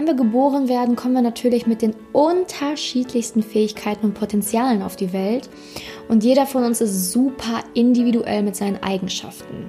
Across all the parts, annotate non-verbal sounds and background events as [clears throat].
Wenn wir geboren werden, kommen wir natürlich mit den unterschiedlichsten Fähigkeiten und Potenzialen auf die Welt. Und jeder von uns ist super individuell mit seinen Eigenschaften.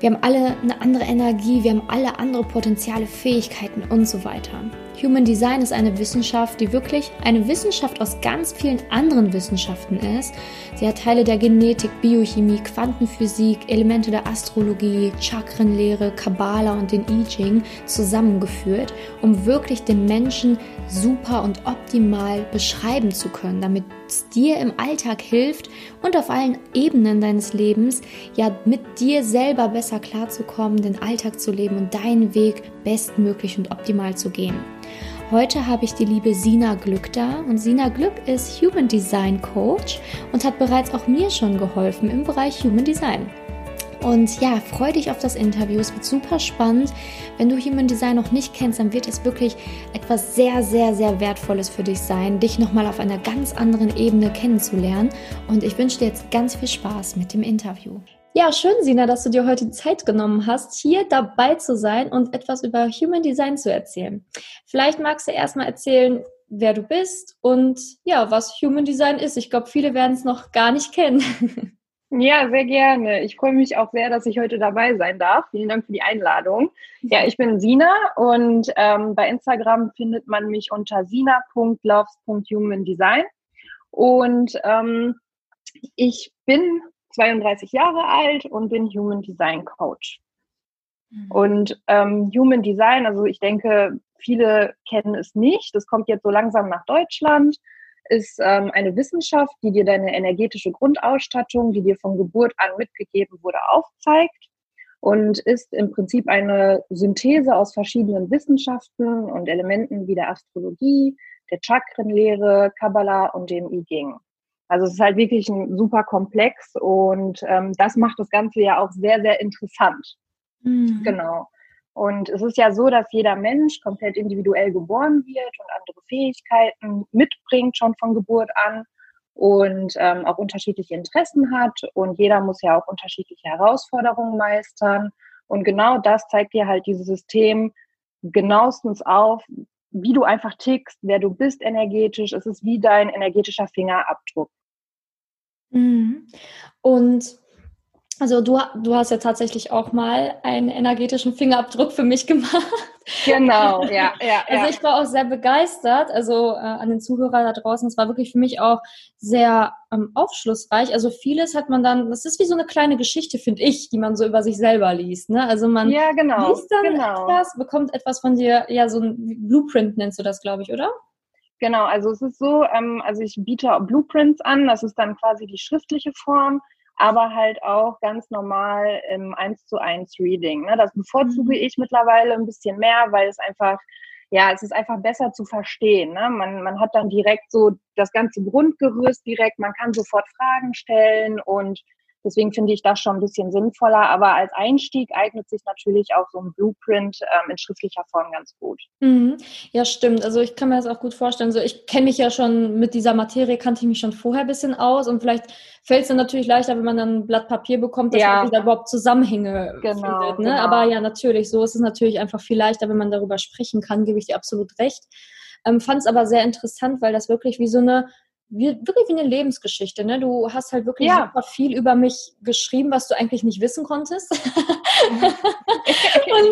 Wir haben alle eine andere Energie, wir haben alle andere Potenziale, Fähigkeiten und so weiter. Human Design ist eine Wissenschaft, die wirklich eine Wissenschaft aus ganz vielen anderen Wissenschaften ist. Sie hat Teile der Genetik, Biochemie, Quantenphysik, Elemente der Astrologie, Chakrenlehre, Kabbala und den I Ching zusammengeführt, um wirklich den Menschen super und optimal beschreiben zu können, damit es dir im Alltag hilft und auf allen Ebenen deines Lebens ja mit dir selber besser klarzukommen, den Alltag zu leben und deinen Weg bestmöglich und optimal zu gehen. Heute habe ich die liebe Sina Glück da und Sina Glück ist Human Design Coach und hat bereits auch mir schon geholfen im Bereich Human Design. Und ja, freu dich auf das Interview. Es wird super spannend. Wenn du Human Design noch nicht kennst, dann wird es wirklich etwas sehr, sehr, sehr Wertvolles für dich sein, dich nochmal auf einer ganz anderen Ebene kennenzulernen. Und ich wünsche dir jetzt ganz viel Spaß mit dem Interview. Ja, schön, Sina, dass du dir heute die Zeit genommen hast, hier dabei zu sein und etwas über Human Design zu erzählen. Vielleicht magst du erstmal erzählen, wer du bist und ja, was Human Design ist. Ich glaube, viele werden es noch gar nicht kennen. [laughs] Ja, sehr gerne. Ich freue mich auch sehr, dass ich heute dabei sein darf. Vielen Dank für die Einladung. Ja, ich bin Sina und ähm, bei Instagram findet man mich unter sina.loves.humandesign. Und ähm, ich bin 32 Jahre alt und bin Human Design Coach. Mhm. Und ähm, Human Design, also ich denke, viele kennen es nicht. Das kommt jetzt so langsam nach Deutschland. Ist ähm, eine Wissenschaft, die dir deine energetische Grundausstattung, die dir von Geburt an mitgegeben wurde, aufzeigt und ist im Prinzip eine Synthese aus verschiedenen Wissenschaften und Elementen wie der Astrologie, der Chakrenlehre, Kabbalah und dem I Ching. Also es ist halt wirklich ein super Komplex und ähm, das macht das Ganze ja auch sehr, sehr interessant. Mhm. Genau. Und es ist ja so, dass jeder Mensch komplett individuell geboren wird und andere Fähigkeiten mitbringt schon von Geburt an und ähm, auch unterschiedliche Interessen hat. Und jeder muss ja auch unterschiedliche Herausforderungen meistern. Und genau das zeigt dir halt dieses System genauestens auf, wie du einfach tickst, wer du bist energetisch. Es ist wie dein energetischer Fingerabdruck. Mhm. Und also du, du hast ja tatsächlich auch mal einen energetischen Fingerabdruck für mich [laughs] gemacht. Genau, ja, ja. [laughs] Also ja. ich war auch sehr begeistert, also äh, an den Zuhörer da draußen. Es war wirklich für mich auch sehr ähm, aufschlussreich. Also vieles hat man dann, das ist wie so eine kleine Geschichte, finde ich, die man so über sich selber liest. Ne? Also man ja, genau, liest dann genau. etwas, bekommt etwas von dir, ja, so ein Blueprint nennst du das, glaube ich, oder? Genau, also es ist so, ähm, also ich biete Blueprints an, das ist dann quasi die schriftliche Form, aber halt auch ganz normal im 1 zu 1 Reading. Ne? Das bevorzuge mhm. ich mittlerweile ein bisschen mehr, weil es einfach, ja, es ist einfach besser zu verstehen. Ne? Man, man hat dann direkt so das ganze Grundgerüst direkt, man kann sofort Fragen stellen und Deswegen finde ich das schon ein bisschen sinnvoller. Aber als Einstieg eignet sich natürlich auch so ein Blueprint ähm, in schriftlicher Form ganz gut. Mhm. Ja, stimmt. Also ich kann mir das auch gut vorstellen. So, ich kenne mich ja schon mit dieser Materie, kannte ich mich schon vorher ein bisschen aus und vielleicht fällt es dann natürlich leichter, wenn man dann ein Blatt Papier bekommt, dass ja. man wieder überhaupt Zusammenhänge genau, findet. Ne? Genau. Aber ja, natürlich, so ist es natürlich einfach viel leichter, wenn man darüber sprechen kann, gebe ich dir absolut recht. Ähm, Fand es aber sehr interessant, weil das wirklich wie so eine wie, wirklich wie eine Lebensgeschichte. Ne? Du hast halt wirklich ja. super viel über mich geschrieben, was du eigentlich nicht wissen konntest. [laughs]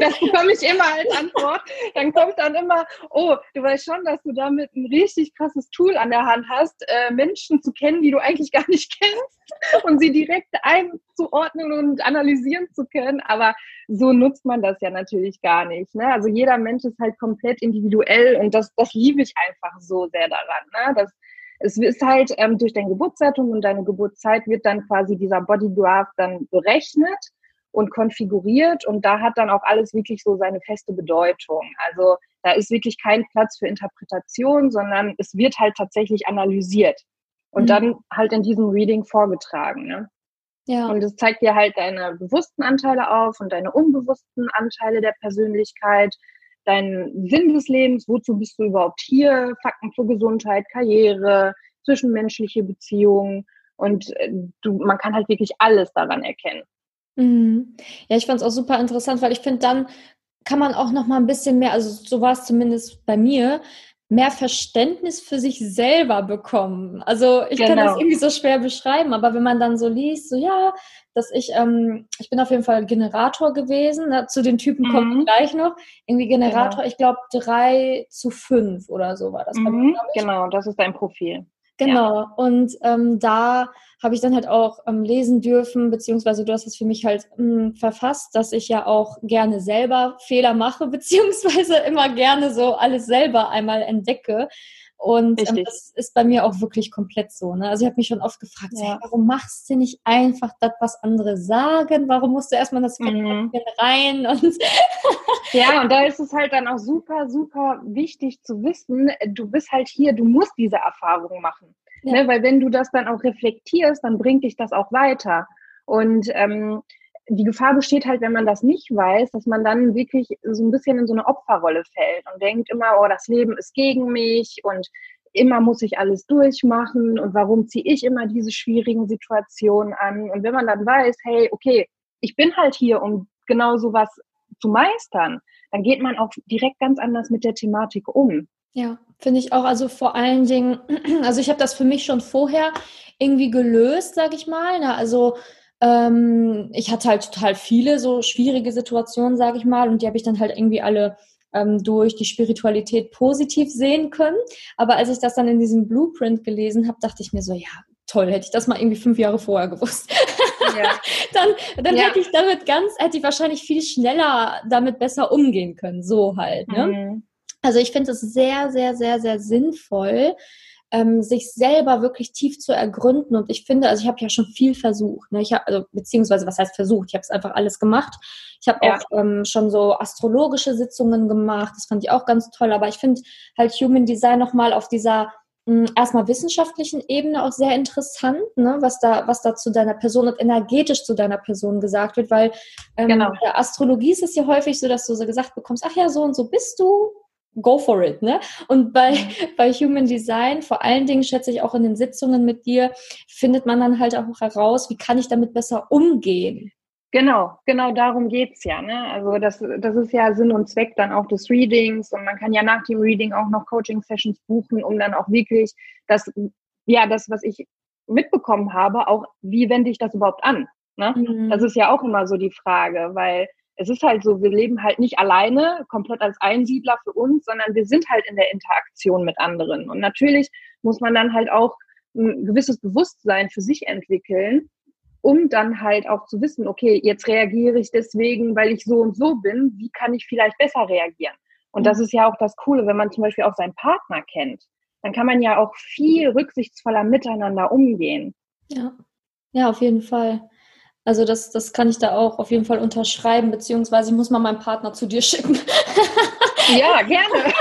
das bekomme ich immer als Antwort. Dann kommt dann immer, oh, du weißt schon, dass du damit ein richtig krasses Tool an der Hand hast, äh, Menschen zu kennen, die du eigentlich gar nicht [laughs] kennst und sie direkt einzuordnen und analysieren zu können. Aber so nutzt man das ja natürlich gar nicht. Ne? Also jeder Mensch ist halt komplett individuell und das, das liebe ich einfach so sehr daran. Ne? Dass, es ist halt ähm, durch dein Geburtsdatum und deine Geburtszeit wird dann quasi dieser Bodygraph dann berechnet und konfiguriert und da hat dann auch alles wirklich so seine feste Bedeutung. Also da ist wirklich kein Platz für Interpretation, sondern es wird halt tatsächlich analysiert und mhm. dann halt in diesem Reading vorgetragen. Ne? Ja. Und es zeigt dir halt deine bewussten Anteile auf und deine unbewussten Anteile der Persönlichkeit, deinen Sinn des Lebens, wozu bist du überhaupt hier, Fakten zur Gesundheit, Karriere, zwischenmenschliche Beziehungen und äh, du, man kann halt wirklich alles daran erkennen. Mhm. Ja, ich fand es auch super interessant, weil ich finde, dann kann man auch noch mal ein bisschen mehr, also so war es zumindest bei mir, mehr Verständnis für sich selber bekommen. Also ich genau. kann das genau. irgendwie so schwer beschreiben, aber wenn man dann so liest, so ja, dass ich, ähm, ich bin auf jeden Fall Generator gewesen, ne? zu den Typen mhm. kommen gleich noch, irgendwie Generator, genau. ich glaube drei zu fünf oder so war das. Mhm. Mir, genau, das ist dein Profil. Genau. Ja. Und ähm, da habe ich dann halt auch ähm, lesen dürfen, beziehungsweise du hast es für mich halt ähm, verfasst, dass ich ja auch gerne selber Fehler mache, [laughs] beziehungsweise immer gerne so alles selber einmal entdecke. Und ähm, das ist bei mir auch wirklich komplett so. Ne? Also ich habe mich schon oft gefragt, ja. hey, warum machst du nicht einfach das, was andere sagen? Warum musst du erstmal das mhm. rein? Und [laughs] ja, und da ist es halt dann auch super, super wichtig zu wissen, du bist halt hier, du musst diese Erfahrung machen. Ja. Ne? Weil wenn du das dann auch reflektierst, dann bringt dich das auch weiter. Und ähm, die Gefahr besteht halt, wenn man das nicht weiß, dass man dann wirklich so ein bisschen in so eine Opferrolle fällt und denkt immer, oh, das Leben ist gegen mich und immer muss ich alles durchmachen und warum ziehe ich immer diese schwierigen Situationen an? Und wenn man dann weiß, hey, okay, ich bin halt hier, um genau sowas zu meistern, dann geht man auch direkt ganz anders mit der Thematik um. Ja, finde ich auch. Also vor allen Dingen, [clears throat] also ich habe das für mich schon vorher irgendwie gelöst, sage ich mal. Ne? Also ähm, ich hatte halt total viele so schwierige Situationen, sage ich mal, und die habe ich dann halt irgendwie alle ähm, durch die Spiritualität positiv sehen können. Aber als ich das dann in diesem Blueprint gelesen habe, dachte ich mir so, ja, toll, hätte ich das mal irgendwie fünf Jahre vorher gewusst. [laughs] Ja. [laughs] dann dann ja. hätte ich damit ganz, hätte ich wahrscheinlich viel schneller damit besser umgehen können, so halt. Ne? Mhm. Also ich finde es sehr, sehr, sehr, sehr sinnvoll, ähm, sich selber wirklich tief zu ergründen. Und ich finde, also ich habe ja schon viel versucht. Ne? Ich habe, also beziehungsweise was heißt versucht? Ich habe es einfach alles gemacht. Ich habe ja. auch ähm, schon so astrologische Sitzungen gemacht. Das fand ich auch ganz toll. Aber ich finde halt Human Design nochmal auf dieser erstmal wissenschaftlichen Ebene auch sehr interessant, ne, was da, was da zu deiner Person und energetisch zu deiner Person gesagt wird, weil ähm, genau. der Astrologie ist es ja häufig so, dass du so gesagt bekommst, ach ja, so und so bist du, go for it, ne? Und bei, mhm. [laughs] bei Human Design, vor allen Dingen schätze ich auch in den Sitzungen mit dir, findet man dann halt auch heraus, wie kann ich damit besser umgehen. Genau, genau darum geht's ja. Ne? Also das, das ist ja Sinn und Zweck dann auch des Readings und man kann ja nach dem Reading auch noch Coaching-Sessions buchen, um dann auch wirklich das, ja, das, was ich mitbekommen habe, auch wie wende ich das überhaupt an? Ne? Mhm. Das ist ja auch immer so die Frage, weil es ist halt so, wir leben halt nicht alleine, komplett als Einsiedler für uns, sondern wir sind halt in der Interaktion mit anderen. Und natürlich muss man dann halt auch ein gewisses Bewusstsein für sich entwickeln, um dann halt auch zu wissen, okay, jetzt reagiere ich deswegen, weil ich so und so bin, wie kann ich vielleicht besser reagieren? Und das ist ja auch das Coole, wenn man zum Beispiel auch seinen Partner kennt, dann kann man ja auch viel rücksichtsvoller miteinander umgehen. Ja, ja, auf jeden Fall. Also das, das kann ich da auch auf jeden Fall unterschreiben, beziehungsweise ich muss mal meinen Partner zu dir schicken. Ja, [laughs] gerne.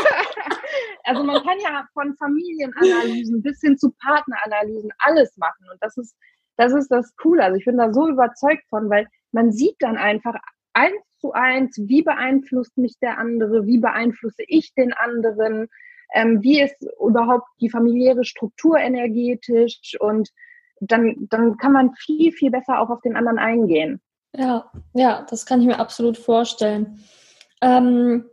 Also man kann ja von Familienanalysen bis hin zu Partneranalysen alles machen. Und das ist, das ist das Coole. Also ich bin da so überzeugt von, weil man sieht dann einfach eins zu eins, wie beeinflusst mich der andere, wie beeinflusse ich den anderen, ähm, wie ist überhaupt die familiäre Struktur energetisch und dann, dann kann man viel, viel besser auch auf den anderen eingehen. Ja, ja, das kann ich mir absolut vorstellen. Ähm,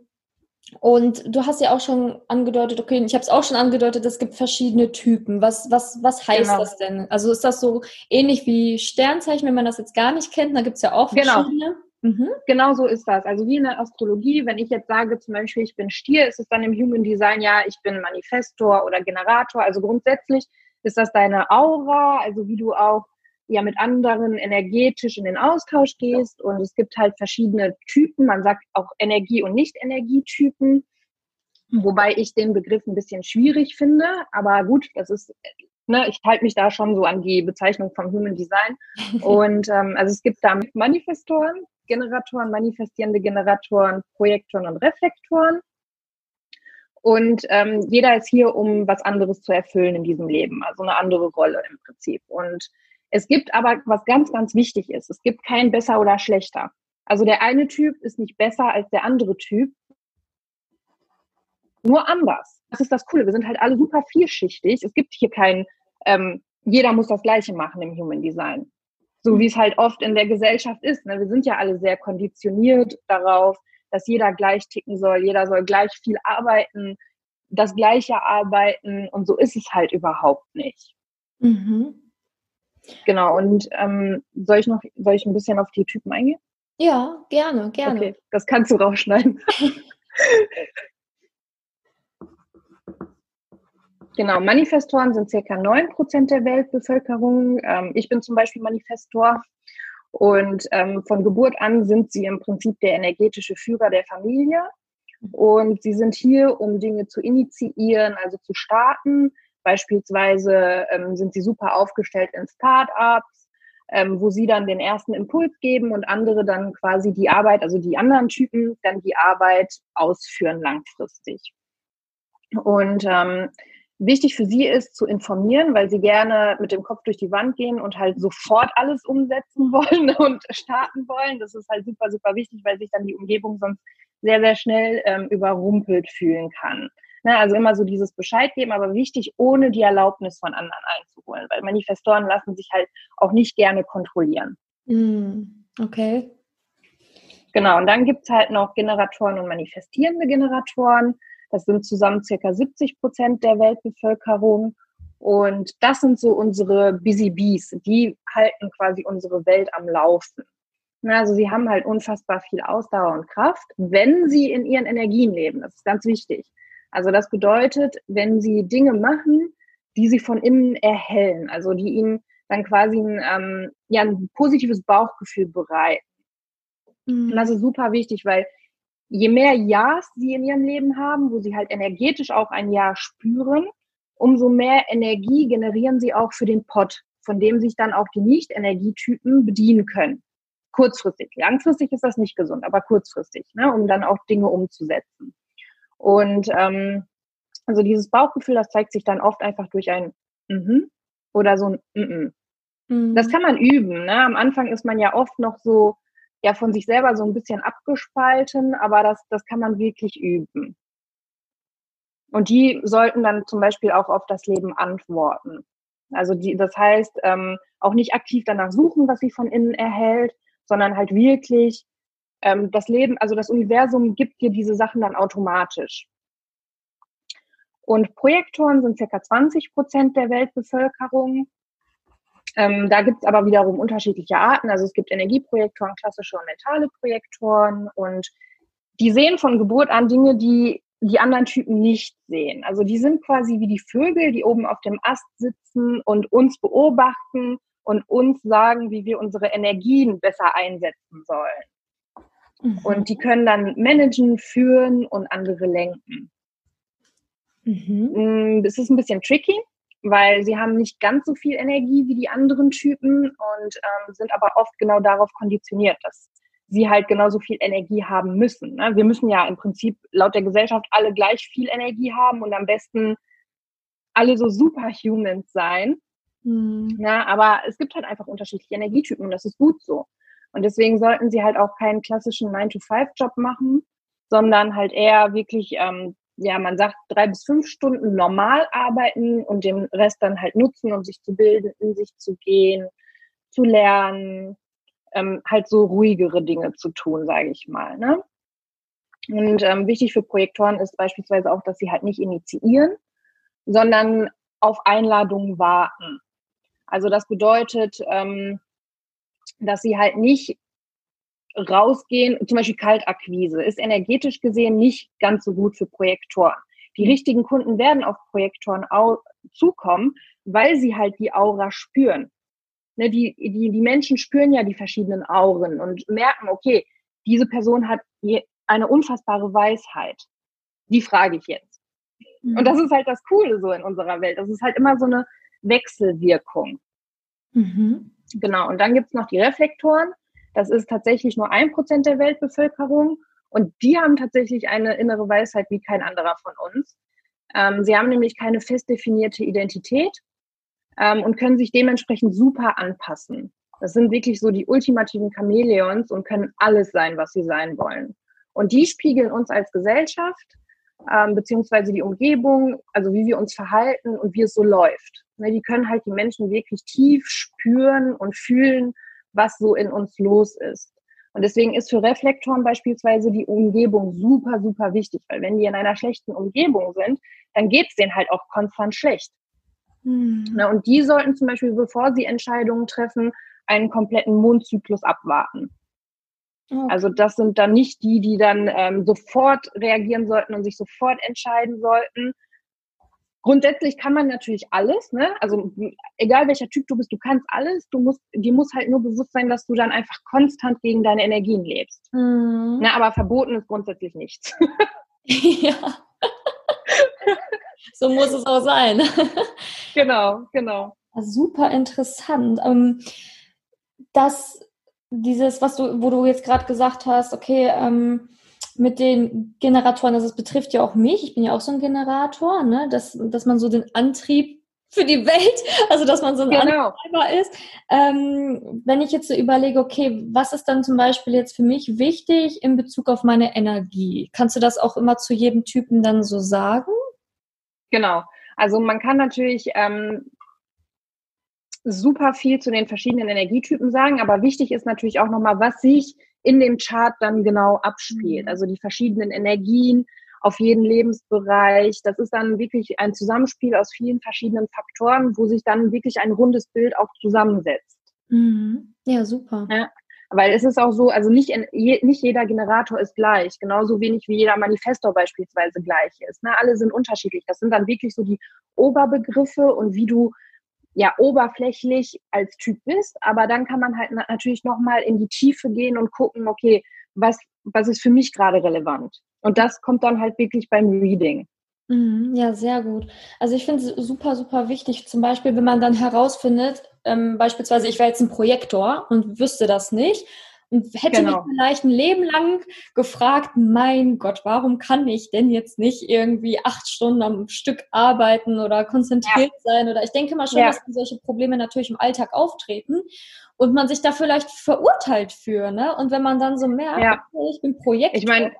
und du hast ja auch schon angedeutet, okay, ich habe es auch schon angedeutet, es gibt verschiedene Typen. Was, was, was heißt genau. das denn? Also ist das so ähnlich wie Sternzeichen, wenn man das jetzt gar nicht kennt? Da gibt es ja auch genau. verschiedene. Genau. Mhm. Genau so ist das. Also wie in der Astrologie, wenn ich jetzt sage zum Beispiel, ich bin Stier, ist es dann im Human Design ja, ich bin Manifestor oder Generator. Also grundsätzlich ist das deine Aura, also wie du auch ja mit anderen energetisch in den Austausch gehst. Und es gibt halt verschiedene Typen. Man sagt auch Energie- und Nicht-Energietypen. Wobei ich den Begriff ein bisschen schwierig finde. Aber gut, das ist, ne, ich halte mich da schon so an die Bezeichnung vom Human Design. [laughs] Und ähm, also es gibt da Manifestoren, Generatoren, manifestierende Generatoren, Projektoren und Reflektoren. Und ähm, jeder ist hier, um was anderes zu erfüllen in diesem Leben, also eine andere Rolle im Prinzip. Und es gibt aber, was ganz, ganz wichtig ist, es gibt kein besser oder schlechter. Also der eine Typ ist nicht besser als der andere Typ, nur anders. Das ist das Coole. Wir sind halt alle super vielschichtig. Es gibt hier kein, ähm, jeder muss das Gleiche machen im Human Design. So wie es halt oft in der Gesellschaft ist. Ne? Wir sind ja alle sehr konditioniert darauf, dass jeder gleich ticken soll, jeder soll gleich viel arbeiten, das gleiche arbeiten und so ist es halt überhaupt nicht. Mhm. Genau, und ähm, soll ich noch, soll ich ein bisschen auf die Typen eingehen? Ja, gerne, gerne. Okay, das kannst du rausschneiden. [laughs] genau, Manifestoren sind circa 9% der Weltbevölkerung. Ähm, ich bin zum Beispiel Manifestor. Und ähm, von Geburt an sind sie im Prinzip der energetische Führer der Familie. Und sie sind hier, um Dinge zu initiieren, also zu starten. Beispielsweise ähm, sind sie super aufgestellt in Startups, ähm, wo sie dann den ersten Impuls geben und andere dann quasi die Arbeit, also die anderen Typen, dann die Arbeit ausführen langfristig. Und ähm, wichtig für sie ist zu informieren, weil sie gerne mit dem Kopf durch die Wand gehen und halt sofort alles umsetzen [laughs] wollen und starten wollen. Das ist halt super, super wichtig, weil sich dann die Umgebung sonst sehr, sehr schnell ähm, überrumpelt fühlen kann. Ne, also immer so dieses Bescheid geben, aber wichtig, ohne die Erlaubnis von anderen einzuholen, weil Manifestoren lassen sich halt auch nicht gerne kontrollieren. Mm, okay. Genau, und dann gibt's halt noch Generatoren und manifestierende Generatoren. Das sind zusammen circa 70 Prozent der Weltbevölkerung. Und das sind so unsere Busy Bees. Die halten quasi unsere Welt am Laufen. Also sie haben halt unfassbar viel Ausdauer und Kraft, wenn sie in ihren Energien leben. Das ist ganz wichtig. Also das bedeutet, wenn sie Dinge machen, die sie von innen erhellen, also die ihnen dann quasi ein, ähm, ja, ein positives Bauchgefühl bereiten. Mhm. Und das ist super wichtig, weil je mehr Ja's sie in ihrem Leben haben, wo sie halt energetisch auch ein Ja spüren, umso mehr Energie generieren sie auch für den Pot, von dem sich dann auch die Nicht-Energietypen bedienen können. Kurzfristig. Langfristig ist das nicht gesund, aber kurzfristig, ne, um dann auch Dinge umzusetzen. Und ähm, also dieses Bauchgefühl, das zeigt sich dann oft einfach durch ein mhm oder so ein mhm. mhm. Das kann man üben. Ne? Am Anfang ist man ja oft noch so ja von sich selber so ein bisschen abgespalten, aber das, das kann man wirklich üben. Und die sollten dann zum Beispiel auch auf das Leben antworten. Also die, das heißt, ähm, auch nicht aktiv danach suchen, was sie von innen erhält, sondern halt wirklich ähm, das Leben, also das Universum gibt dir diese Sachen dann automatisch. Und Projektoren sind circa 20 Prozent der Weltbevölkerung. Ähm, da gibt es aber wiederum unterschiedliche Arten. Also es gibt Energieprojektoren, klassische und mentale Projektoren und die sehen von Geburt an Dinge, die die anderen Typen nicht sehen. Also die sind quasi wie die Vögel, die oben auf dem Ast sitzen und uns beobachten und uns sagen, wie wir unsere Energien besser einsetzen sollen. Mhm. Und die können dann managen, führen und andere lenken. Mhm. Mm, das ist ein bisschen tricky, weil sie haben nicht ganz so viel Energie wie die anderen Typen und ähm, sind aber oft genau darauf konditioniert, dass sie halt genauso viel Energie haben müssen. Ne? Wir müssen ja im Prinzip laut der Gesellschaft alle gleich viel Energie haben und am besten alle so superhumans sein. Mhm. Ja, aber es gibt halt einfach unterschiedliche Energietypen und das ist gut so. Und deswegen sollten sie halt auch keinen klassischen 9-to-5-Job machen, sondern halt eher wirklich ähm, ja, man sagt, drei bis fünf Stunden normal arbeiten und den Rest dann halt nutzen, um sich zu bilden, in sich zu gehen, zu lernen, ähm, halt so ruhigere Dinge zu tun, sage ich mal. Ne? Und ähm, wichtig für Projektoren ist beispielsweise auch, dass sie halt nicht initiieren, sondern auf Einladungen warten. Also das bedeutet, ähm, dass sie halt nicht rausgehen, zum Beispiel Kaltakquise, ist energetisch gesehen nicht ganz so gut für Projektoren. Die richtigen Kunden werden auf Projektoren zukommen, weil sie halt die Aura spüren. Ne, die, die, die Menschen spüren ja die verschiedenen Auren und merken, okay, diese Person hat eine unfassbare Weisheit. Die frage ich jetzt. Mhm. Und das ist halt das Coole so in unserer Welt. Das ist halt immer so eine Wechselwirkung. Mhm. Genau. Und dann gibt's noch die Reflektoren. Das ist tatsächlich nur ein Prozent der Weltbevölkerung und die haben tatsächlich eine innere Weisheit wie kein anderer von uns. Ähm, sie haben nämlich keine fest definierte Identität ähm, und können sich dementsprechend super anpassen. Das sind wirklich so die ultimativen Chamäleons und können alles sein, was sie sein wollen. Und die spiegeln uns als Gesellschaft ähm, beziehungsweise die Umgebung, also wie wir uns verhalten und wie es so läuft. Ne, die können halt die Menschen wirklich tief spüren und fühlen was so in uns los ist. Und deswegen ist für Reflektoren beispielsweise die Umgebung super, super wichtig, weil wenn die in einer schlechten Umgebung sind, dann geht es denen halt auch konstant schlecht. Mhm. Na, und die sollten zum Beispiel, bevor sie Entscheidungen treffen, einen kompletten Mondzyklus abwarten. Okay. Also das sind dann nicht die, die dann ähm, sofort reagieren sollten und sich sofort entscheiden sollten, Grundsätzlich kann man natürlich alles, ne? Also egal welcher Typ du bist, du kannst alles. Du musst, dir muss halt nur bewusst sein, dass du dann einfach konstant gegen deine Energien lebst. Mhm. Na, aber verboten ist grundsätzlich nichts. [laughs] ja. [laughs] so muss es auch sein. genau, genau. Super interessant. Ähm, das, dieses, was du, wo du jetzt gerade gesagt hast, okay, ähm, mit den Generatoren, also es betrifft ja auch mich, ich bin ja auch so ein Generator, ne? dass, dass man so den Antrieb für die Welt, [laughs] also dass man so ein genau. Antreiber ist. Ähm, wenn ich jetzt so überlege, okay, was ist dann zum Beispiel jetzt für mich wichtig in Bezug auf meine Energie? Kannst du das auch immer zu jedem Typen dann so sagen? Genau. Also man kann natürlich ähm, super viel zu den verschiedenen Energietypen sagen, aber wichtig ist natürlich auch nochmal, was sich in dem Chart dann genau abspielt. Mhm. Also die verschiedenen Energien auf jeden Lebensbereich. Das ist dann wirklich ein Zusammenspiel aus vielen verschiedenen Faktoren, wo sich dann wirklich ein rundes Bild auch zusammensetzt. Mhm. Ja, super. Ja, weil es ist auch so, also nicht, nicht jeder Generator ist gleich, genauso wenig wie jeder Manifestor beispielsweise gleich ist. Ne? Alle sind unterschiedlich. Das sind dann wirklich so die Oberbegriffe und wie du ja oberflächlich als Typ bist, aber dann kann man halt natürlich nochmal in die Tiefe gehen und gucken, okay, was, was ist für mich gerade relevant? Und das kommt dann halt wirklich beim Reading. Mhm, ja, sehr gut. Also ich finde es super, super wichtig, zum Beispiel, wenn man dann herausfindet, ähm, beispielsweise ich wäre jetzt ein Projektor und wüsste das nicht und hätte genau. mich vielleicht ein Leben lang gefragt, mein Gott, warum kann ich denn jetzt nicht irgendwie acht Stunden am Stück arbeiten oder konzentriert ja. sein? Oder ich denke mal schon, ja. dass solche Probleme natürlich im Alltag auftreten und man sich da vielleicht verurteilt für, ne? Und wenn man dann so merkt, ja. ich bin Projekt. Ich meine,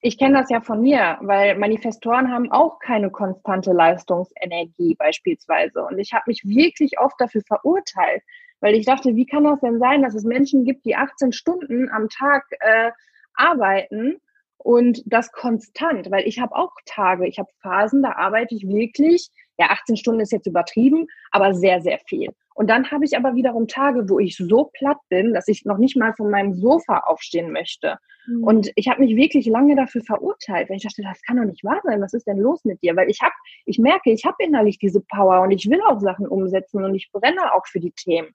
ich kenne das ja von mir, weil Manifestoren haben auch keine konstante Leistungsenergie beispielsweise. Und ich habe mich wirklich oft dafür verurteilt, weil ich dachte, wie kann das denn sein, dass es Menschen gibt, die 18 Stunden am Tag äh, arbeiten und das konstant, weil ich habe auch Tage, ich habe Phasen, da arbeite ich wirklich, ja, 18 Stunden ist jetzt übertrieben, aber sehr, sehr viel. Und dann habe ich aber wiederum Tage, wo ich so platt bin, dass ich noch nicht mal von meinem Sofa aufstehen möchte. Mhm. Und ich habe mich wirklich lange dafür verurteilt, weil ich dachte, das kann doch nicht wahr sein. Was ist denn los mit dir? Weil ich habe, ich merke, ich habe innerlich diese Power und ich will auch Sachen umsetzen und ich brenne auch für die Themen.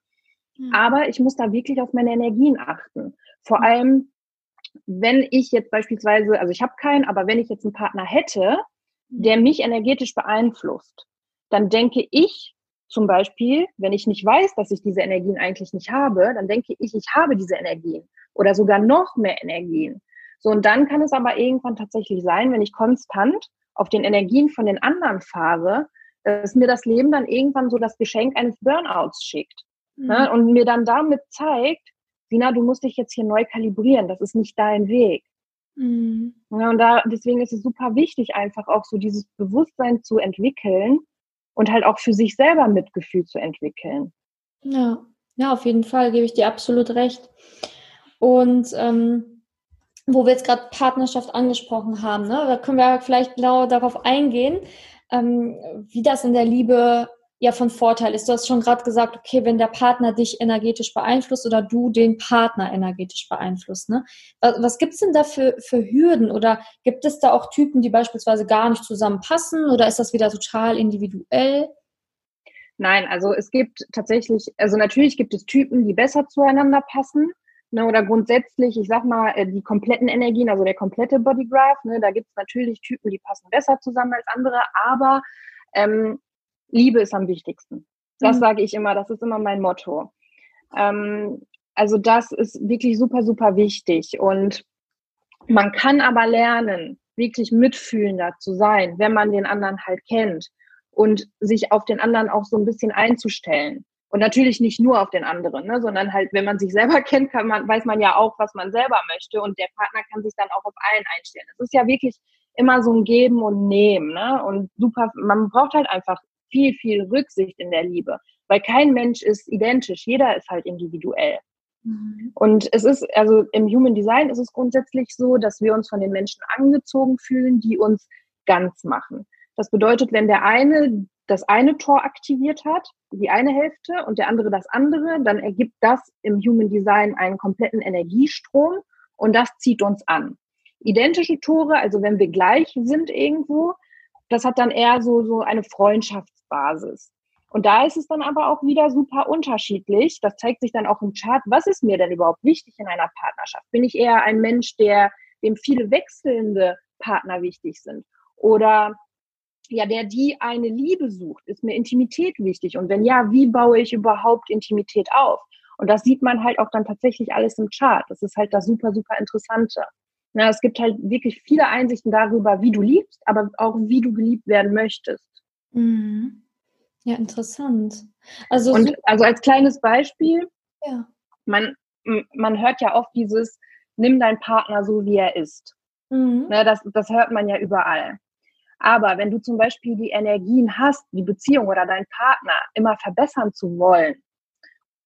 Mhm. Aber ich muss da wirklich auf meine Energien achten. Vor allem, wenn ich jetzt beispielsweise, also ich habe keinen, aber wenn ich jetzt einen Partner hätte, der mhm. mich energetisch beeinflusst, dann denke ich zum Beispiel, wenn ich nicht weiß, dass ich diese Energien eigentlich nicht habe, dann denke ich, ich habe diese Energien oder sogar noch mehr Energien. So, und dann kann es aber irgendwann tatsächlich sein, wenn ich konstant auf den Energien von den anderen fahre, dass mir das Leben dann irgendwann so das Geschenk eines Burnouts schickt. Ne? Mhm. Ne? Und mir dann damit zeigt, Sina, du musst dich jetzt hier neu kalibrieren, das ist nicht dein Weg. Mhm. Ja, und da, deswegen ist es super wichtig, einfach auch so dieses Bewusstsein zu entwickeln und halt auch für sich selber Mitgefühl zu entwickeln. Ja, ja, auf jeden Fall gebe ich dir absolut recht. Und ähm, wo wir jetzt gerade Partnerschaft angesprochen haben, ne, da können wir vielleicht genau darauf eingehen, ähm, wie das in der Liebe ja von Vorteil ist. Du hast schon gerade gesagt, okay, wenn der Partner dich energetisch beeinflusst oder du den Partner energetisch beeinflusst. Ne? Was, was gibt es denn da für, für Hürden oder gibt es da auch Typen, die beispielsweise gar nicht zusammenpassen oder ist das wieder total individuell? Nein, also es gibt tatsächlich, also natürlich gibt es Typen, die besser zueinander passen. Ne, oder grundsätzlich, ich sag mal, äh, die kompletten Energien, also der komplette Bodygraph, ne, da gibt es natürlich Typen, die passen besser zusammen als andere, aber ähm, Liebe ist am wichtigsten. Das mhm. sage ich immer, das ist immer mein Motto. Ähm, also das ist wirklich super, super wichtig. Und man kann aber lernen, wirklich mitfühlender zu sein, wenn man den anderen halt kennt und sich auf den anderen auch so ein bisschen einzustellen. Und natürlich nicht nur auf den anderen, ne, sondern halt, wenn man sich selber [laughs] kennt, kann man, weiß man ja auch, was man selber möchte und der Partner kann sich dann auch auf allen einstellen. Es ist ja wirklich immer so ein Geben und Nehmen, ne? Und super, man braucht halt einfach viel, viel Rücksicht in der Liebe, weil kein Mensch ist identisch, jeder ist halt individuell. Mhm. Und es ist, also im Human Design ist es grundsätzlich so, dass wir uns von den Menschen angezogen fühlen, die uns ganz machen. Das bedeutet, wenn der eine das eine Tor aktiviert hat, die eine Hälfte, und der andere das andere, dann ergibt das im Human Design einen kompletten Energiestrom und das zieht uns an. Identische Tore, also wenn wir gleich sind irgendwo, das hat dann eher so, so eine Freundschaftsbasis. Und da ist es dann aber auch wieder super unterschiedlich. Das zeigt sich dann auch im Chart. Was ist mir denn überhaupt wichtig in einer Partnerschaft? Bin ich eher ein Mensch, der dem viele wechselnde Partner wichtig sind? Oder ja, der die eine Liebe sucht, ist mir Intimität wichtig? Und wenn ja, wie baue ich überhaupt Intimität auf? Und das sieht man halt auch dann tatsächlich alles im Chart. Das ist halt das super, super Interessante. Ja, es gibt halt wirklich viele Einsichten darüber, wie du liebst, aber auch wie du geliebt werden möchtest. Mhm. Ja, interessant. Also, Und, also als kleines Beispiel, ja. man, man hört ja oft dieses, nimm deinen Partner so, wie er ist. Mhm. Ne, das, das hört man ja überall. Aber wenn du zum Beispiel die Energien hast, die Beziehung oder deinen Partner immer verbessern zu wollen,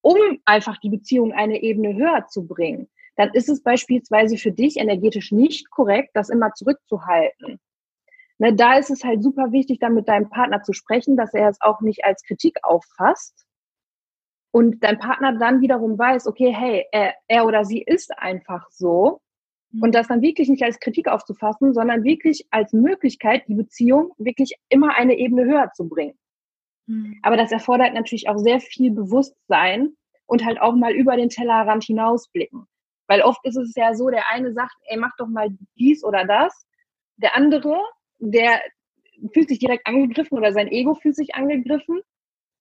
um einfach die Beziehung eine Ebene höher zu bringen, dann ist es beispielsweise für dich energetisch nicht korrekt, das immer zurückzuhalten. Ne, da ist es halt super wichtig, dann mit deinem Partner zu sprechen, dass er es auch nicht als Kritik auffasst. Und dein Partner dann wiederum weiß, okay, hey, er, er oder sie ist einfach so und mhm. das dann wirklich nicht als Kritik aufzufassen, sondern wirklich als Möglichkeit, die Beziehung wirklich immer eine Ebene höher zu bringen. Mhm. Aber das erfordert natürlich auch sehr viel Bewusstsein und halt auch mal über den Tellerrand hinausblicken. Weil oft ist es ja so, der eine sagt, ey, mach doch mal dies oder das. Der andere, der fühlt sich direkt angegriffen oder sein Ego fühlt sich angegriffen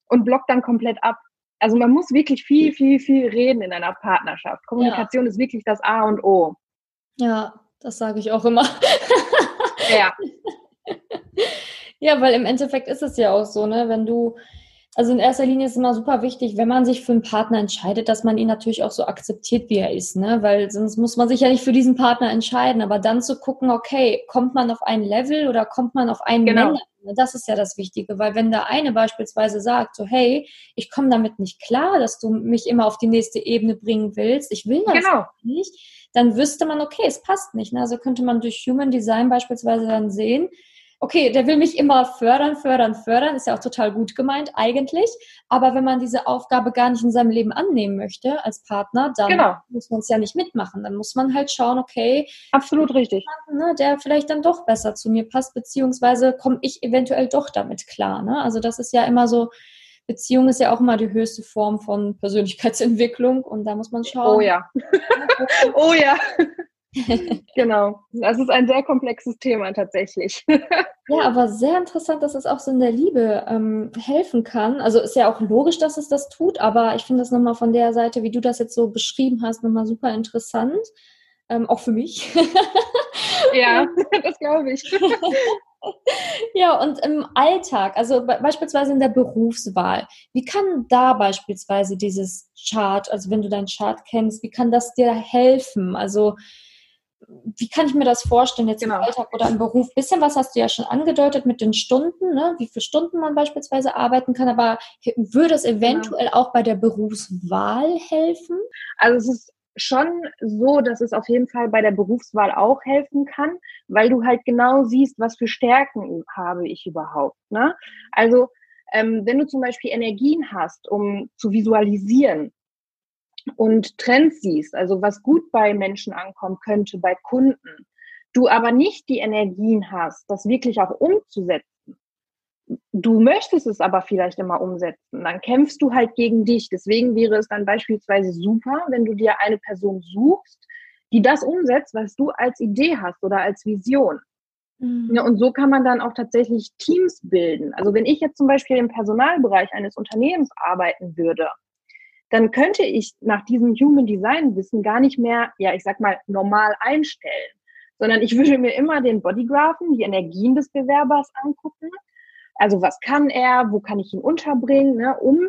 und blockt dann komplett ab. Also man muss wirklich viel, viel, viel reden in einer Partnerschaft. Kommunikation ja. ist wirklich das A und O. Ja, das sage ich auch immer. ja. [laughs] ja, weil im Endeffekt ist es ja auch so, ne, wenn du, also in erster Linie ist es immer super wichtig, wenn man sich für einen Partner entscheidet, dass man ihn natürlich auch so akzeptiert, wie er ist, ne, weil sonst muss man sich ja nicht für diesen Partner entscheiden, aber dann zu gucken, okay, kommt man auf ein Level oder kommt man auf einen genau. Nenner? Ne, das ist ja das Wichtige, weil wenn der eine beispielsweise sagt, so hey, ich komme damit nicht klar, dass du mich immer auf die nächste Ebene bringen willst, ich will das genau. nicht, dann wüsste man, okay, es passt nicht. Ne? Also könnte man durch Human Design beispielsweise dann sehen, okay, der will mich immer fördern, fördern, fördern, ist ja auch total gut gemeint eigentlich. Aber wenn man diese Aufgabe gar nicht in seinem Leben annehmen möchte als Partner, dann genau. muss man es ja nicht mitmachen. Dann muss man halt schauen, okay, absolut richtig, ne, der vielleicht dann doch besser zu mir passt, beziehungsweise komme ich eventuell doch damit klar. Ne? Also das ist ja immer so Beziehung ist ja auch immer die höchste Form von Persönlichkeitsentwicklung und da muss man schauen. [laughs] Oh ja. oh ja. [laughs] genau. Das ist ein sehr komplexes Thema tatsächlich. [laughs] ja, aber sehr interessant, dass es auch so in der Liebe ähm, helfen kann. Also ist ja auch logisch, dass es das tut, aber ich finde das nochmal von der Seite, wie du das jetzt so beschrieben hast, nochmal super interessant. Ähm, auch für mich. [laughs] ja, das glaube ich. Ja, und im Alltag, also beispielsweise in der Berufswahl, wie kann da beispielsweise dieses Chart, also wenn du deinen Chart kennst, wie kann das dir helfen? Also wie kann ich mir das vorstellen jetzt genau. im Alltag oder im Beruf? Bisschen was hast du ja schon angedeutet mit den Stunden, ne? wie viele Stunden man beispielsweise arbeiten kann, aber würde es genau. eventuell genau. auch bei der Berufswahl helfen? Also es ist schon so, dass es auf jeden Fall bei der Berufswahl auch helfen kann, weil du halt genau siehst, was für Stärken habe ich überhaupt. Ne? Also ähm, wenn du zum Beispiel Energien hast, um zu visualisieren und Trends siehst, also was gut bei Menschen ankommen könnte, bei Kunden, du aber nicht die Energien hast, das wirklich auch umzusetzen, du möchtest es aber vielleicht immer umsetzen, dann kämpfst du halt gegen dich. Deswegen wäre es dann beispielsweise super, wenn du dir eine Person suchst, die das umsetzt, was du als Idee hast oder als Vision. Mhm. Ja, und so kann man dann auch tatsächlich Teams bilden. Also wenn ich jetzt zum Beispiel im Personalbereich eines Unternehmens arbeiten würde, dann könnte ich nach diesem Human Design Wissen gar nicht mehr, ja, ich sag mal, normal einstellen, sondern ich würde mir immer den Bodygraphen, die Energien des Bewerbers angucken. Also was kann er, wo kann ich ihn unterbringen, ne, um,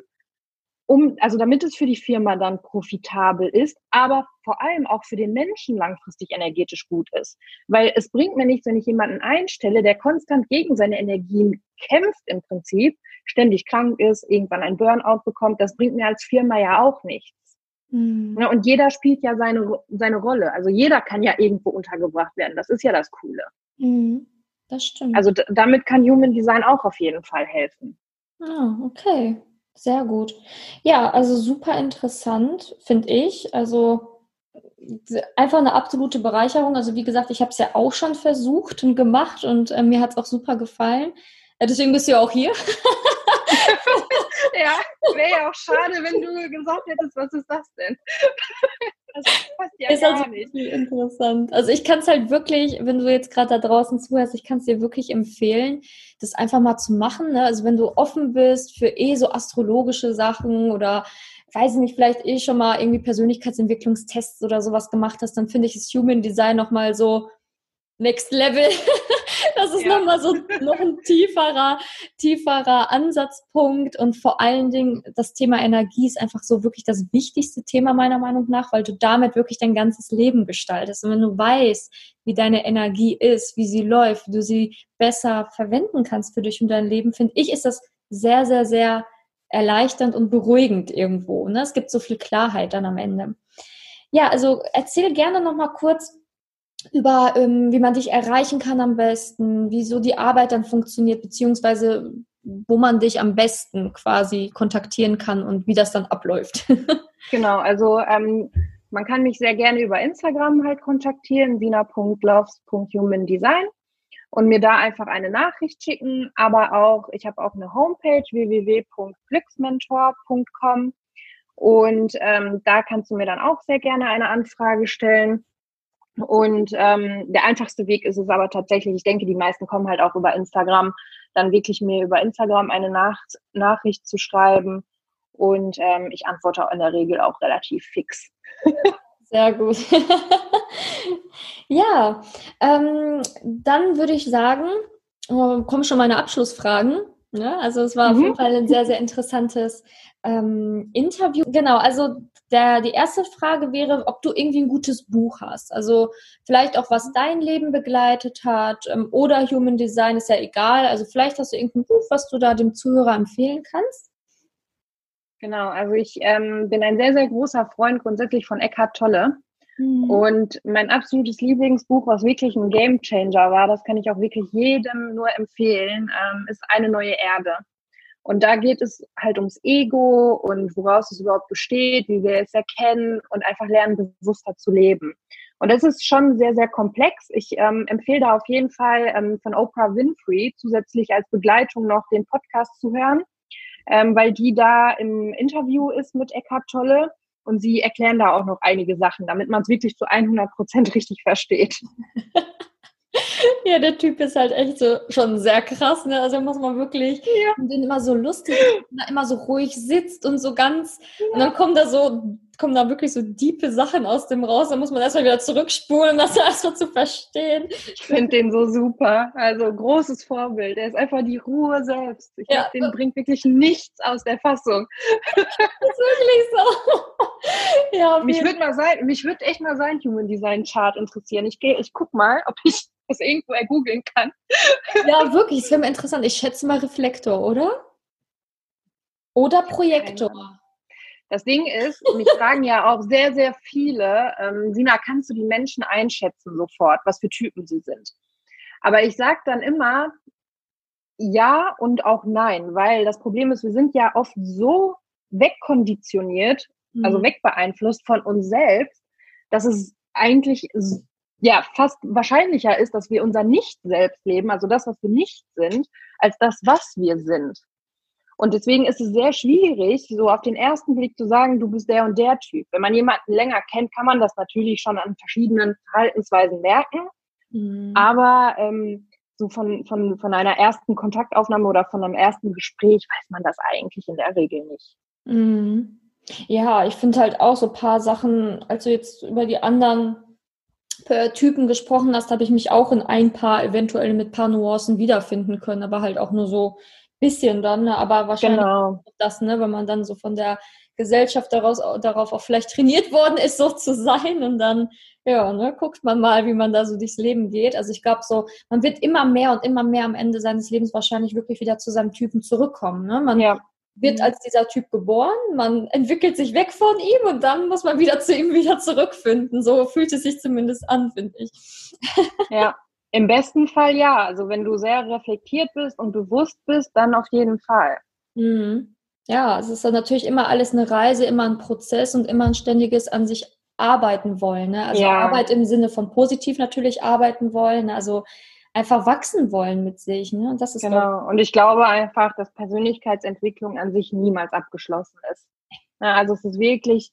um, also damit es für die Firma dann profitabel ist, aber vor allem auch für den Menschen langfristig energetisch gut ist. Weil es bringt mir nichts, wenn ich jemanden einstelle, der konstant gegen seine Energien kämpft im Prinzip, ständig krank ist, irgendwann ein Burnout bekommt, das bringt mir als Firma ja auch nichts. Mhm. Ne, und jeder spielt ja seine, seine Rolle. Also jeder kann ja irgendwo untergebracht werden. Das ist ja das Coole. Mhm. Das stimmt. Also damit kann Human Design auch auf jeden Fall helfen. Ah, okay. Sehr gut. Ja, also super interessant, finde ich. Also einfach eine absolute Bereicherung. Also wie gesagt, ich habe es ja auch schon versucht und gemacht und äh, mir hat es auch super gefallen. Äh, deswegen bist du ja auch hier. [laughs] [laughs] ja, wäre ja auch schade, wenn du gesagt hättest, was ist das denn? Das passt ja ist gar also nicht. Interessant. Also ich kann es halt wirklich, wenn du jetzt gerade da draußen zuhörst, ich kann es dir wirklich empfehlen, das einfach mal zu machen. Ne? Also wenn du offen bist für eh so astrologische Sachen oder weiß ich nicht, vielleicht eh schon mal irgendwie Persönlichkeitsentwicklungstests oder sowas gemacht hast, dann finde ich das Human Design nochmal so Next Level. [laughs] das ist ja. nochmal so noch ein tieferer, tieferer Ansatzpunkt und vor allen Dingen das Thema Energie ist einfach so wirklich das wichtigste Thema meiner Meinung nach, weil du damit wirklich dein ganzes Leben gestaltest. Und wenn du weißt, wie deine Energie ist, wie sie läuft, wie du sie besser verwenden kannst für dich und dein Leben, finde ich, ist das sehr, sehr, sehr erleichternd und beruhigend irgendwo. Ne? Es gibt so viel Klarheit dann am Ende. Ja, also erzähl gerne noch mal kurz, über ähm, wie man dich erreichen kann am besten, wie so die Arbeit dann funktioniert, beziehungsweise wo man dich am besten quasi kontaktieren kann und wie das dann abläuft. [laughs] genau, also ähm, man kann mich sehr gerne über Instagram halt kontaktieren, sina.loves.humandesign und mir da einfach eine Nachricht schicken, aber auch, ich habe auch eine Homepage www.glücksmentor.com und ähm, da kannst du mir dann auch sehr gerne eine Anfrage stellen. Und ähm, der einfachste Weg ist es aber tatsächlich, ich denke, die meisten kommen halt auch über Instagram, dann wirklich mir über Instagram eine Nach Nachricht zu schreiben. Und ähm, ich antworte in der Regel auch relativ fix. Sehr gut. [laughs] ja, ähm, dann würde ich sagen, oh, kommen schon meine Abschlussfragen. Ja, also es war mhm. auf jeden Fall ein sehr, sehr interessantes ähm, Interview. Genau, also der, die erste Frage wäre, ob du irgendwie ein gutes Buch hast. Also vielleicht auch, was dein Leben begleitet hat ähm, oder Human Design ist ja egal. Also vielleicht hast du irgendein Buch, was du da dem Zuhörer empfehlen kannst. Genau, also ich ähm, bin ein sehr, sehr großer Freund grundsätzlich von Eckhart Tolle. Mhm. Und mein absolutes Lieblingsbuch, was wirklich ein Game Changer war, das kann ich auch wirklich jedem nur empfehlen, ähm, ist Eine neue Erde. Und da geht es halt ums Ego und woraus es überhaupt besteht, wie wir es erkennen und einfach lernen, bewusster zu leben. Und das ist schon sehr, sehr komplex. Ich ähm, empfehle da auf jeden Fall ähm, von Oprah Winfrey zusätzlich als Begleitung noch den Podcast zu hören, ähm, weil die da im Interview ist mit Eckhart Tolle und sie erklären da auch noch einige Sachen, damit man es wirklich zu 100 Prozent richtig versteht. [laughs] Ja, der Typ ist halt echt so schon sehr krass, ne? Also muss man wirklich ja. den immer so lustig, immer so ruhig sitzt und so ganz ja. und dann kommt da so kommen da wirklich so diepe Sachen aus dem raus, da muss man erstmal wieder zurückspulen, das [laughs] erstmal zu verstehen. Ich finde den so super, also großes Vorbild. Er ist einfach die Ruhe selbst. Ich ja. glaube, den bringt wirklich nichts aus der Fassung. Das [laughs] ist wirklich so. ja, mich würde mal sein, mich würde echt mal sein Human Design Chart interessieren. Ich gehe, ich guck mal, ob ich das irgendwo ergoogeln kann. Ja, wirklich, es wäre mir interessant. Ich schätze mal Reflektor, oder? Oder Projektor. Das Ding ist, mich fragen ja auch sehr, sehr viele, ähm, Sina, kannst du die Menschen einschätzen sofort, was für Typen sie sind? Aber ich sage dann immer ja und auch nein, weil das Problem ist, wir sind ja oft so wegkonditioniert, also mhm. also wegbeeinflusst von uns selbst, dass es eigentlich ja fast wahrscheinlicher ist, dass wir unser Nicht-Selbst leben, also das, was wir nicht sind, als das, was wir sind. Und deswegen ist es sehr schwierig, so auf den ersten Blick zu sagen, du bist der und der Typ. Wenn man jemanden länger kennt, kann man das natürlich schon an verschiedenen Verhaltensweisen merken. Mhm. Aber ähm, so von, von, von einer ersten Kontaktaufnahme oder von einem ersten Gespräch weiß man das eigentlich in der Regel nicht. Mhm. Ja, ich finde halt auch so ein paar Sachen, als du jetzt über die anderen Typen gesprochen hast, habe ich mich auch in ein paar eventuell mit paar Nuancen wiederfinden können, aber halt auch nur so bisschen dann, ne? aber wahrscheinlich genau. das, ne, wenn man dann so von der Gesellschaft daraus, darauf auch vielleicht trainiert [laughs] worden ist, so zu sein und dann, ja, ne, guckt man mal, wie man da so durchs Leben geht. Also ich glaube so, man wird immer mehr und immer mehr am Ende seines Lebens wahrscheinlich wirklich wieder zu seinem Typen zurückkommen. Ne? Man, ja. Wird mhm. als dieser Typ geboren, man entwickelt sich weg von ihm und dann muss man wieder [laughs] zu ihm wieder zurückfinden. So fühlt es sich zumindest an, finde ich. [laughs] Ja, im besten Fall ja. Also wenn du sehr reflektiert bist und bewusst bist, dann auf jeden Fall. Mhm. Ja, es ist dann natürlich immer alles eine Reise, immer ein Prozess und immer ein ständiges an sich arbeiten wollen. Ne? Also ja. Arbeit im Sinne von positiv natürlich arbeiten wollen. Also einfach wachsen wollen mit sich. Ne? Und das ist genau. Und ich glaube einfach, dass Persönlichkeitsentwicklung an sich niemals abgeschlossen ist. Ja, also es ist wirklich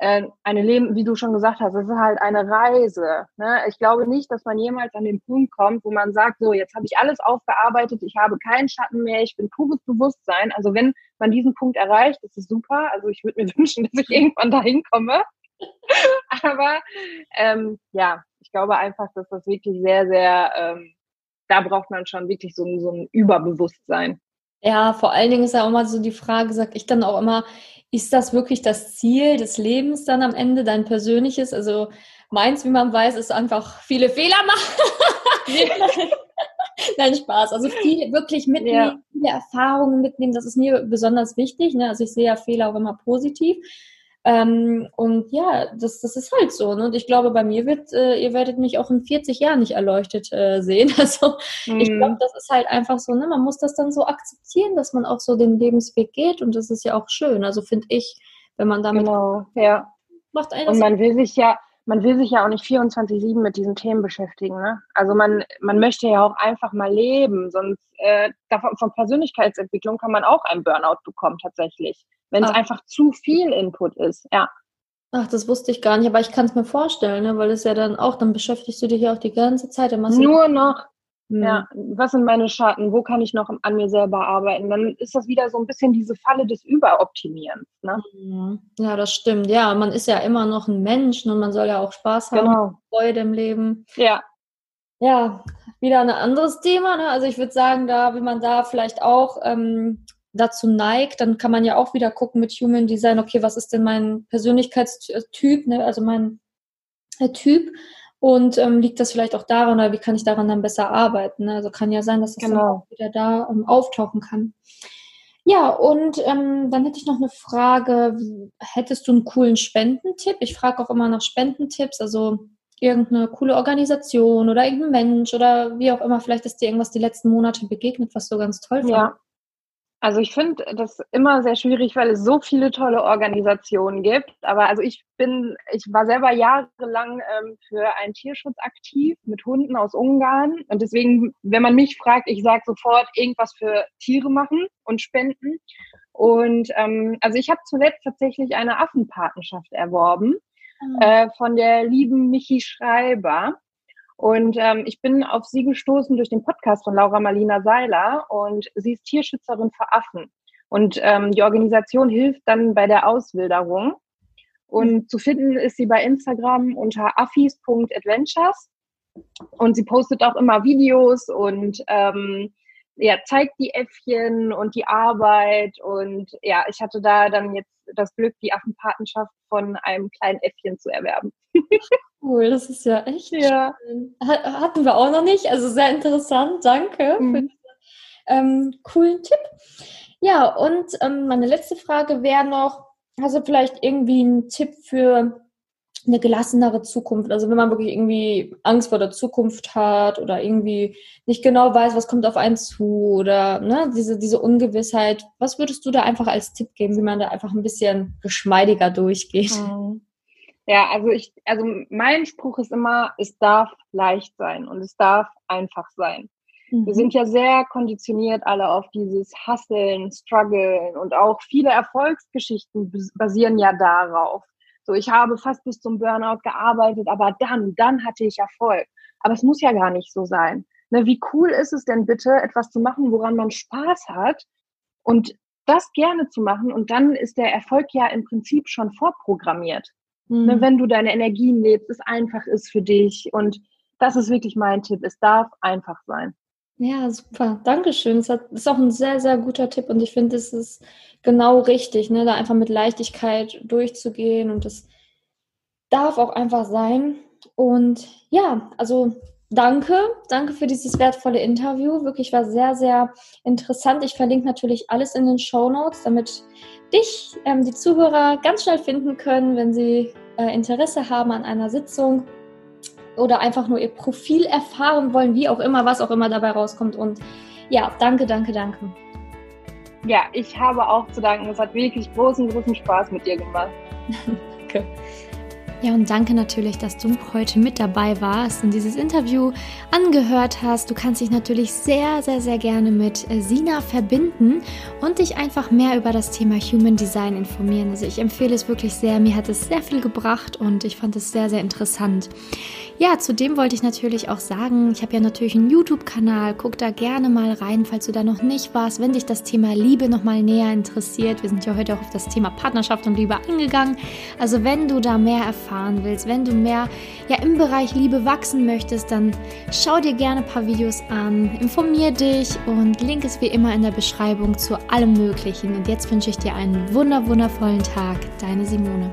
äh, eine Leben, wie du schon gesagt hast, es ist halt eine Reise. Ne? Ich glaube nicht, dass man jemals an den Punkt kommt, wo man sagt, so jetzt habe ich alles aufgearbeitet, ich habe keinen Schatten mehr, ich bin pures Bewusstsein. Also wenn man diesen Punkt erreicht, ist es super. Also ich würde mir [laughs] wünschen, dass ich irgendwann dahin komme. [laughs] Aber ähm, ja, ich glaube einfach, dass das wirklich sehr, sehr, ähm, da braucht man schon wirklich so, so ein Überbewusstsein. Ja, vor allen Dingen ist ja auch mal so die Frage, sag ich dann auch immer, ist das wirklich das Ziel des Lebens dann am Ende, dein persönliches? Also meins, wie man weiß, ist einfach viele Fehler machen. [laughs] Nein, Spaß. Also viel wirklich mitnehmen, ja. viele Erfahrungen mitnehmen, das ist mir besonders wichtig. Ne? Also ich sehe ja Fehler auch immer positiv. Ähm, und ja, das, das ist halt so. Ne? Und ich glaube, bei mir wird, äh, ihr werdet mich auch in 40 Jahren nicht erleuchtet äh, sehen. [laughs] Also mhm. ich glaube, das ist halt einfach so, ne? man muss das dann so akzeptieren, dass man auch so den Lebensweg geht. Und das ist ja auch schön. Also finde ich, wenn man damit genau, ja. macht einen. Und man will sich ja, man will sich ja auch nicht 24-7 mit diesen Themen beschäftigen. Ne? Also man, man möchte ja auch einfach mal leben, sonst äh, davon, von Persönlichkeitsentwicklung kann man auch einen Burnout bekommen tatsächlich wenn es einfach zu viel Input ist, ja. Ach, das wusste ich gar nicht, aber ich kann es mir vorstellen, ne? weil es ja dann auch, dann beschäftigst du dich ja auch die ganze Zeit. Nur noch, hm. ja, was sind meine Schatten, wo kann ich noch an mir selber arbeiten? Dann ist das wieder so ein bisschen diese Falle des Überoptimierens. Ne? Mhm. Ja, das stimmt. Ja, man ist ja immer noch ein Mensch und man soll ja auch Spaß haben, genau. Freude im Leben. Ja. Ja, wieder ein anderes Thema. Ne? Also ich würde sagen, da, wie man da vielleicht auch ähm, dazu neigt, dann kann man ja auch wieder gucken mit Human Design, okay, was ist denn mein Persönlichkeitstyp, ne? also mein äh, Typ und ähm, liegt das vielleicht auch daran oder wie kann ich daran dann besser arbeiten? Ne? Also kann ja sein, dass das genau. wieder da ähm, auftauchen kann. Ja, und ähm, dann hätte ich noch eine Frage. Hättest du einen coolen Spendentipp? Ich frage auch immer nach Spendentipps, also irgendeine coole Organisation oder irgendein Mensch oder wie auch immer. Vielleicht ist dir irgendwas die letzten Monate begegnet, was du ganz toll fandest. Ja, also ich finde das immer sehr schwierig, weil es so viele tolle Organisationen gibt. Aber also ich bin, ich war selber jahrelang ähm, für einen Tierschutz aktiv mit Hunden aus Ungarn. Und deswegen, wenn man mich fragt, ich sage sofort irgendwas für Tiere machen und spenden. Und ähm, also ich habe zuletzt tatsächlich eine Affenpatenschaft erworben mhm. äh, von der lieben Michi Schreiber. Und ähm, ich bin auf sie gestoßen durch den Podcast von Laura Marlina Seiler und sie ist Tierschützerin für Affen. Und ähm, die Organisation hilft dann bei der Auswilderung. Und zu finden ist sie bei Instagram unter affis.adventures. Und sie postet auch immer Videos und ähm, ja, zeigt die Äffchen und die Arbeit. Und ja, ich hatte da dann jetzt das Glück, die Affenpatenschaft von einem kleinen Äffchen zu erwerben. [laughs] Cool, das ist ja echt ja. schön. Hatten wir auch noch nicht, also sehr interessant, danke mhm. für diesen ähm, coolen Tipp. Ja, und ähm, meine letzte Frage wäre noch, hast du vielleicht irgendwie einen Tipp für eine gelassenere Zukunft? Also wenn man wirklich irgendwie Angst vor der Zukunft hat oder irgendwie nicht genau weiß, was kommt auf einen zu oder ne, diese, diese Ungewissheit, was würdest du da einfach als Tipp geben, wie man da einfach ein bisschen geschmeidiger durchgeht? Mhm. Ja, also ich, also mein Spruch ist immer, es darf leicht sein und es darf einfach sein. Mhm. Wir sind ja sehr konditioniert alle auf dieses Hasseln, Struggeln und auch viele Erfolgsgeschichten basieren ja darauf. So, ich habe fast bis zum Burnout gearbeitet, aber dann, dann hatte ich Erfolg. Aber es muss ja gar nicht so sein. Ne, wie cool ist es denn bitte, etwas zu machen, woran man Spaß hat und das gerne zu machen und dann ist der Erfolg ja im Prinzip schon vorprogrammiert. Ne, mhm. wenn du deine Energien lebst, es einfach ist für dich. Und das ist wirklich mein Tipp. Es darf einfach sein. Ja, super. Dankeschön. Das ist auch ein sehr, sehr guter Tipp und ich finde, es ist genau richtig, ne, da einfach mit Leichtigkeit durchzugehen und das darf auch einfach sein. Und ja, also danke, danke für dieses wertvolle Interview. Wirklich war sehr, sehr interessant. Ich verlinke natürlich alles in den Show Notes, damit dich, ähm, die Zuhörer, ganz schnell finden können, wenn sie äh, Interesse haben an einer Sitzung oder einfach nur ihr Profil erfahren wollen, wie auch immer, was auch immer dabei rauskommt. Und ja, danke, danke, danke. Ja, ich habe auch zu danken. Es hat wirklich großen, großen Spaß mit dir gemacht. [laughs] danke. Ja, und danke natürlich, dass du heute mit dabei warst und dieses Interview angehört hast. Du kannst dich natürlich sehr, sehr, sehr gerne mit äh, Sina verbinden und dich einfach mehr über das Thema Human Design informieren. Also ich empfehle es wirklich sehr. Mir hat es sehr viel gebracht und ich fand es sehr, sehr interessant. Ja, zudem wollte ich natürlich auch sagen, ich habe ja natürlich einen YouTube-Kanal. Guck da gerne mal rein, falls du da noch nicht warst, wenn dich das Thema Liebe noch mal näher interessiert. Wir sind ja heute auch auf das Thema Partnerschaft und Liebe eingegangen. Also wenn du da mehr erfahren willst, wenn du mehr ja im Bereich Liebe wachsen möchtest, dann schau dir gerne ein paar Videos an, informier dich und Link ist wie immer in der Beschreibung zu allem Möglichen. Und jetzt wünsche ich dir einen wunder wundervollen Tag. Deine Simone.